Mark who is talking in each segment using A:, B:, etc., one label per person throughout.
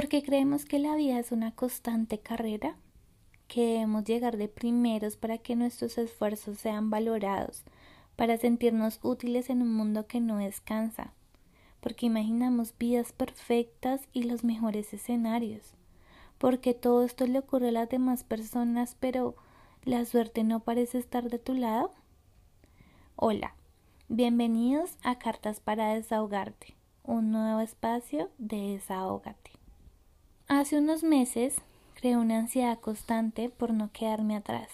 A: porque creemos que la vida es una constante carrera, que debemos llegar de primeros para que nuestros esfuerzos sean valorados, para sentirnos útiles en un mundo que no descansa, porque imaginamos vidas perfectas y los mejores escenarios, porque todo esto le ocurre a las demás personas, pero la suerte no parece estar de tu lado. Hola, bienvenidos a Cartas para desahogarte, un nuevo espacio de desahógate. Hace unos meses creé una ansiedad constante por no quedarme atrás,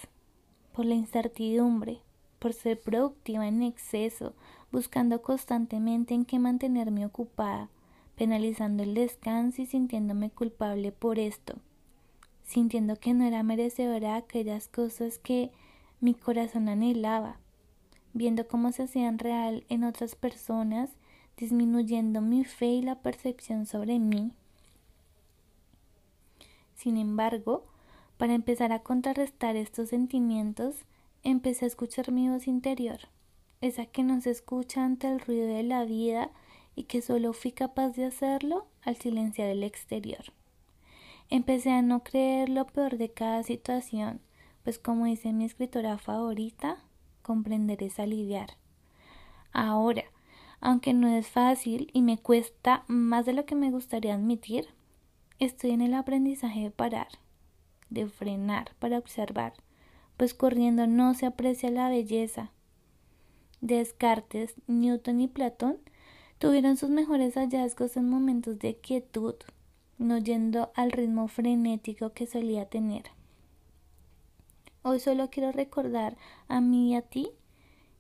A: por la incertidumbre, por ser productiva en exceso, buscando constantemente en qué mantenerme ocupada, penalizando el descanso y sintiéndome culpable por esto, sintiendo que no era merecedora de aquellas cosas que mi corazón anhelaba, viendo cómo se hacían real en otras personas, disminuyendo mi fe y la percepción sobre mí sin embargo, para empezar a contrarrestar estos sentimientos, empecé a escuchar mi voz interior, esa que no se escucha ante el ruido de la vida y que solo fui capaz de hacerlo al silenciar el exterior. Empecé a no creer lo peor de cada situación, pues como dice mi escritora favorita, comprender es aliviar. Ahora, aunque no es fácil y me cuesta más de lo que me gustaría admitir, Estoy en el aprendizaje de parar, de frenar para observar, pues corriendo no se aprecia la belleza. Descartes, Newton y Platón tuvieron sus mejores hallazgos en momentos de quietud, no yendo al ritmo frenético que solía tener. Hoy solo quiero recordar a mí y a ti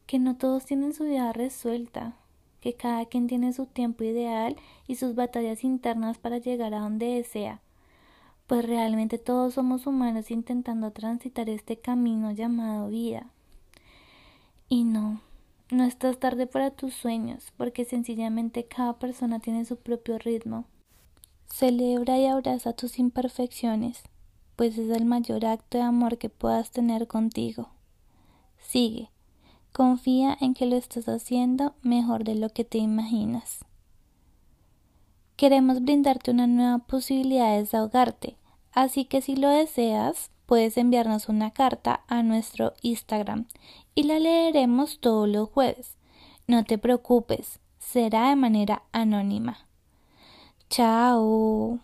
A: que no todos tienen su vida resuelta, que cada quien tiene su tiempo ideal y sus batallas internas para llegar a donde desea, pues realmente todos somos humanos intentando transitar este camino llamado vida. Y no, no estás tarde para tus sueños, porque sencillamente cada persona tiene su propio ritmo. Celebra y abraza tus imperfecciones, pues es el mayor acto de amor que puedas tener contigo. Sigue, Confía en que lo estás haciendo mejor de lo que te imaginas. Queremos brindarte una nueva posibilidad de desahogarte, así que si lo deseas, puedes enviarnos una carta a nuestro Instagram y la leeremos todos los jueves. No te preocupes, será de manera anónima. Chao.